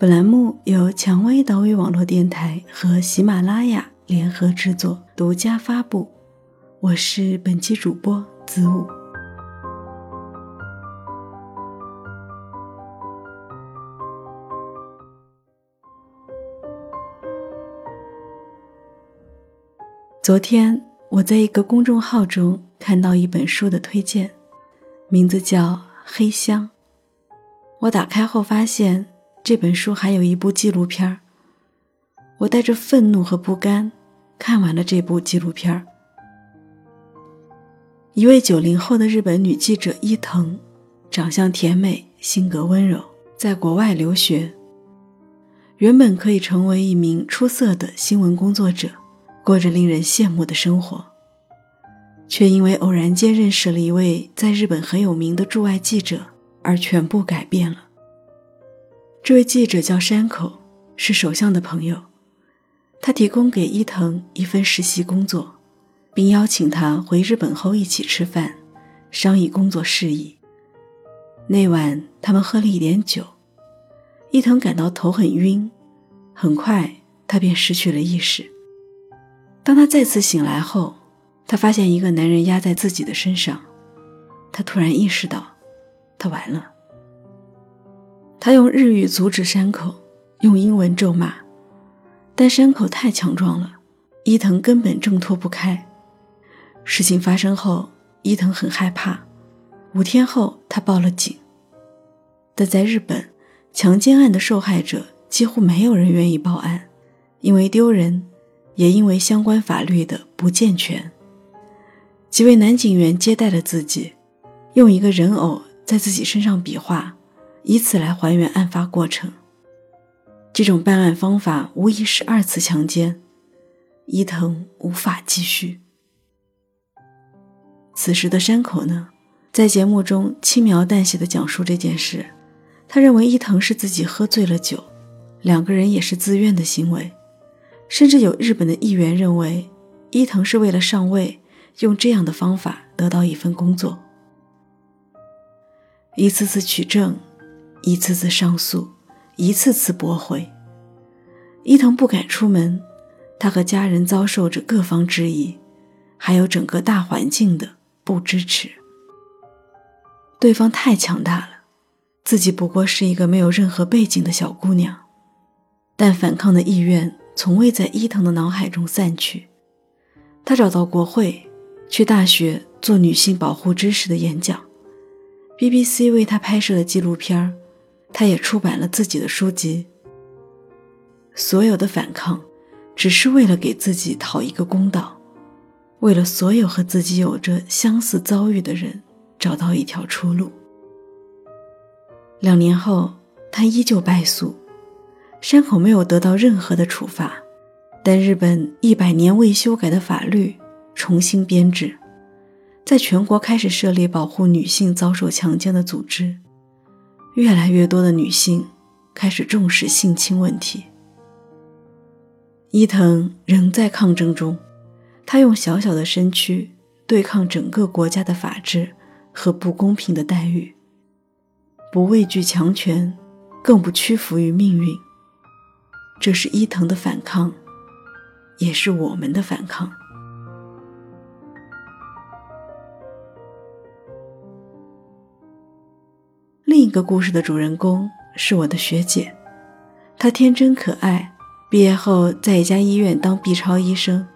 本栏目由蔷薇岛屿网络电台和喜马拉雅联合制作、独家发布。我是本期主播子午。昨天我在一个公众号中看到一本书的推荐，名字叫《黑箱》。我打开后发现。这本书还有一部纪录片儿，我带着愤怒和不甘看完了这部纪录片儿。一位九零后的日本女记者伊藤，长相甜美，性格温柔，在国外留学，原本可以成为一名出色的新闻工作者，过着令人羡慕的生活，却因为偶然间认识了一位在日本很有名的驻外记者，而全部改变了。这位记者叫山口，是首相的朋友。他提供给伊藤一份实习工作，并邀请他回日本后一起吃饭，商议工作事宜。那晚，他们喝了一点酒，伊藤感到头很晕，很快他便失去了意识。当他再次醒来后，他发现一个男人压在自己的身上，他突然意识到，他完了。他用日语阻止山口，用英文咒骂，但山口太强壮了，伊藤根本挣脱不开。事情发生后，伊藤很害怕。五天后，他报了警。但在日本，强奸案的受害者几乎没有人愿意报案，因为丢人，也因为相关法律的不健全。几位男警员接待了自己，用一个人偶在自己身上比划。以此来还原案发过程。这种办案方法无疑是二次强奸，伊藤无法继续。此时的山口呢，在节目中轻描淡写的讲述这件事。他认为伊藤是自己喝醉了酒，两个人也是自愿的行为。甚至有日本的议员认为，伊藤是为了上位，用这样的方法得到一份工作。一次次取证。一次次上诉，一次次驳回。伊藤不敢出门，他和家人遭受着各方质疑，还有整个大环境的不支持。对方太强大了，自己不过是一个没有任何背景的小姑娘。但反抗的意愿从未在伊藤的脑海中散去。他找到国会，去大学做女性保护知识的演讲。BBC 为他拍摄了纪录片儿。他也出版了自己的书籍。所有的反抗，只是为了给自己讨一个公道，为了所有和自己有着相似遭遇的人找到一条出路。两年后，他依旧败诉，山口没有得到任何的处罚，但日本一百年未修改的法律重新编制，在全国开始设立保护女性遭受强奸的组织。越来越多的女性开始重视性侵问题。伊藤仍在抗争中，他用小小的身躯对抗整个国家的法治和不公平的待遇，不畏惧强权，更不屈服于命运。这是伊藤的反抗，也是我们的反抗。另一个故事的主人公是我的学姐，她天真可爱，毕业后在一家医院当 B 超医生，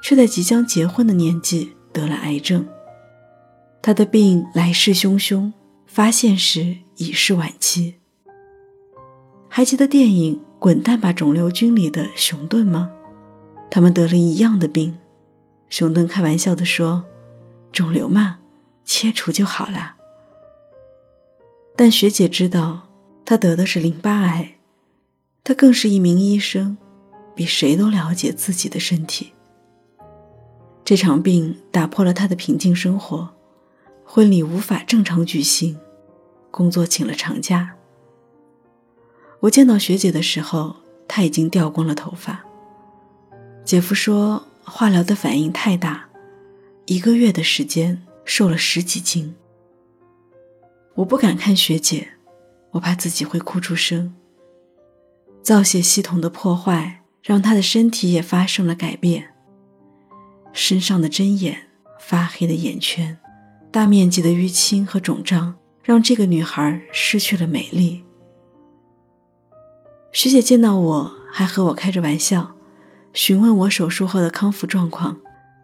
却在即将结婚的年纪得了癌症。他的病来势汹汹，发现时已是晚期。还记得电影《滚蛋吧，肿瘤君》里的熊顿吗？他们得了一样的病。熊顿开玩笑地说：“肿瘤嘛，切除就好了。”但学姐知道，他得的是淋巴癌。他更是一名医生，比谁都了解自己的身体。这场病打破了他的平静生活，婚礼无法正常举行，工作请了长假。我见到学姐的时候，她已经掉光了头发。姐夫说，化疗的反应太大，一个月的时间瘦了十几斤。我不敢看学姐，我怕自己会哭出声。造血系统的破坏让她的身体也发生了改变。身上的针眼、发黑的眼圈、大面积的淤青和肿胀，让这个女孩失去了美丽。学姐见到我还和我开着玩笑，询问我手术后的康复状况，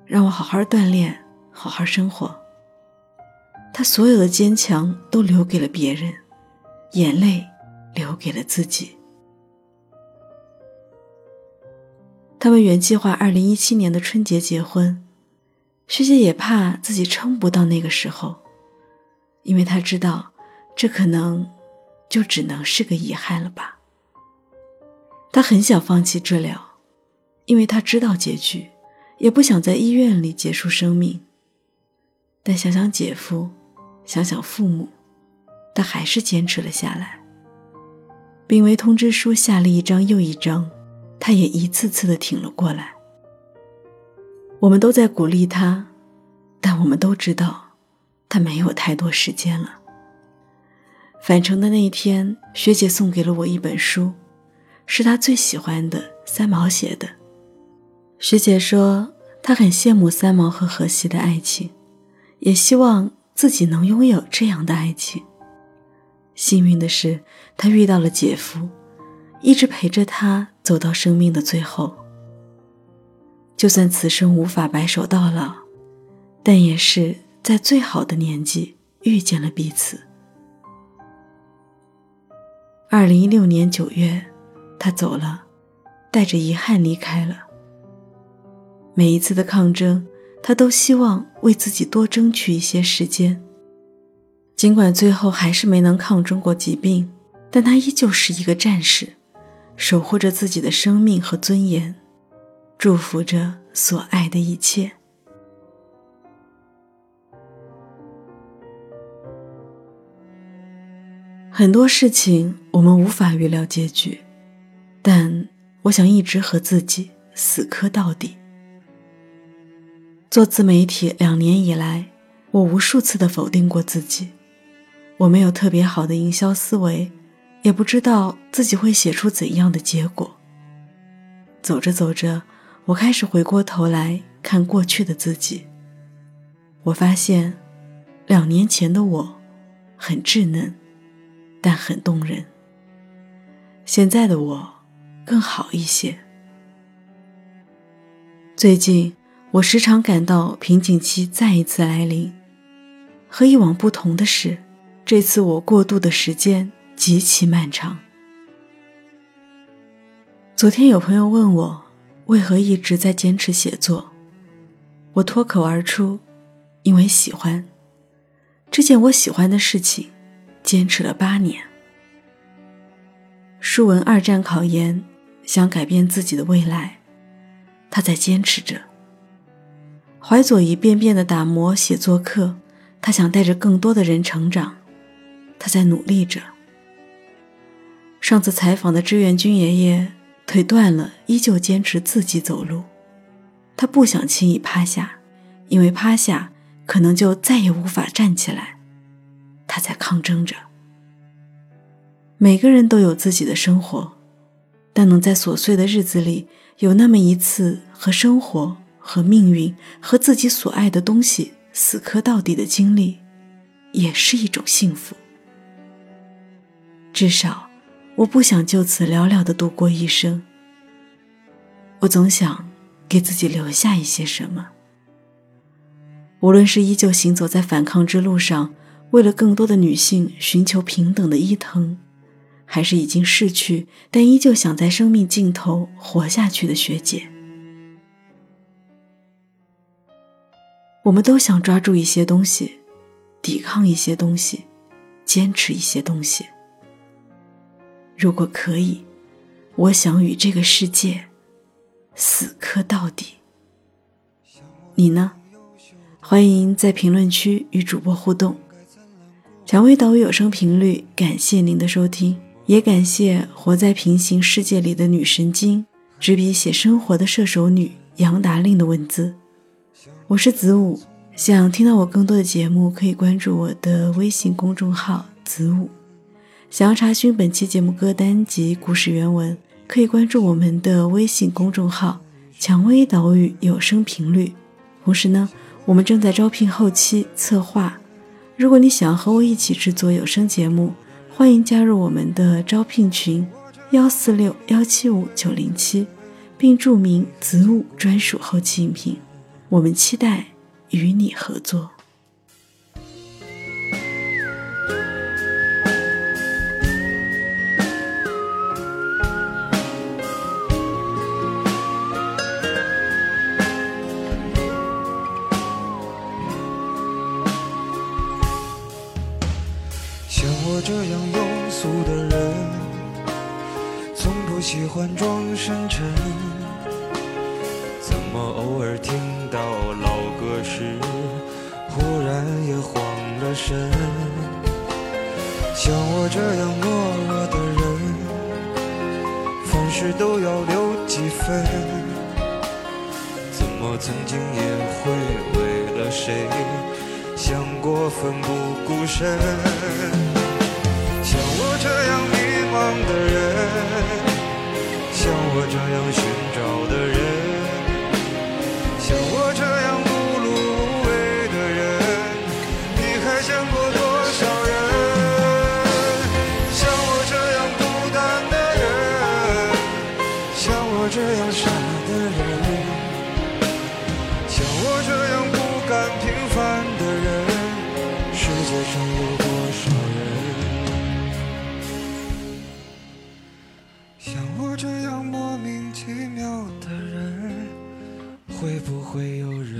让我好好锻炼，好好生活。他所有的坚强都留给了别人，眼泪留给了自己。他们原计划二零一七年的春节结婚，学姐也怕自己撑不到那个时候，因为她知道这可能就只能是个遗憾了吧。她很想放弃治疗，因为她知道结局，也不想在医院里结束生命。但想想姐夫，想想父母，她还是坚持了下来。病危通知书下了一张又一张。他也一次次的挺了过来。我们都在鼓励他，但我们都知道，他没有太多时间了。返程的那一天，学姐送给了我一本书，是她最喜欢的三毛写的。学姐说，她很羡慕三毛和荷西的爱情，也希望自己能拥有这样的爱情。幸运的是，他遇到了姐夫。一直陪着他走到生命的最后。就算此生无法白首到老，但也是在最好的年纪遇见了彼此。二零一六年九月，他走了，带着遗憾离开了。每一次的抗争，他都希望为自己多争取一些时间。尽管最后还是没能抗争过疾病，但他依旧是一个战士。守护着自己的生命和尊严，祝福着所爱的一切。很多事情我们无法预料结局，但我想一直和自己死磕到底。做自媒体两年以来，我无数次的否定过自己，我没有特别好的营销思维。也不知道自己会写出怎样的结果。走着走着，我开始回过头来看过去的自己。我发现，两年前的我，很稚嫩，但很动人。现在的我，更好一些。最近，我时常感到瓶颈期再一次来临。和以往不同的是，这次我过渡的时间。极其漫长。昨天有朋友问我为何一直在坚持写作，我脱口而出：“因为喜欢这件我喜欢的事情，坚持了八年。”舒文二战考研，想改变自己的未来，他在坚持着。怀左一遍遍的打磨写作课，他想带着更多的人成长，他在努力着。上次采访的志愿军爷爷腿断了，依旧坚持自己走路。他不想轻易趴下，因为趴下可能就再也无法站起来。他在抗争着。每个人都有自己的生活，但能在琐碎的日子里有那么一次和生活、和命运、和自己所爱的东西死磕到底的经历，也是一种幸福。至少。我不想就此寥寥的度过一生。我总想给自己留下一些什么。无论是依旧行走在反抗之路上，为了更多的女性寻求平等的伊藤，还是已经逝去但依旧想在生命尽头活下去的学姐，我们都想抓住一些东西，抵抗一些东西，坚持一些东西。如果可以，我想与这个世界死磕到底。你呢？欢迎在评论区与主播互动。蔷薇岛屿有声频率，感谢您的收听，也感谢活在平行世界里的女神经，执笔写生活的射手女杨达令的文字。我是子午，想听到我更多的节目，可以关注我的微信公众号子午。想要查询本期节目歌单及故事原文，可以关注我们的微信公众号蔷薇岛屿有声频率。同时呢。我们正在招聘后期策划，如果你想和我一起制作有声节目，欢迎加入我们的招聘群幺四六幺七五九零七，并注明子午专属后期音频。我们期待与你合作。像我这样庸俗的人，从不喜欢装深沉。神？像我这样懦弱的人，凡事都要留几分。怎么曾经也会为了谁，想过奋不顾身？像我这样迷茫的人，像我这样寻找的人。会不会有人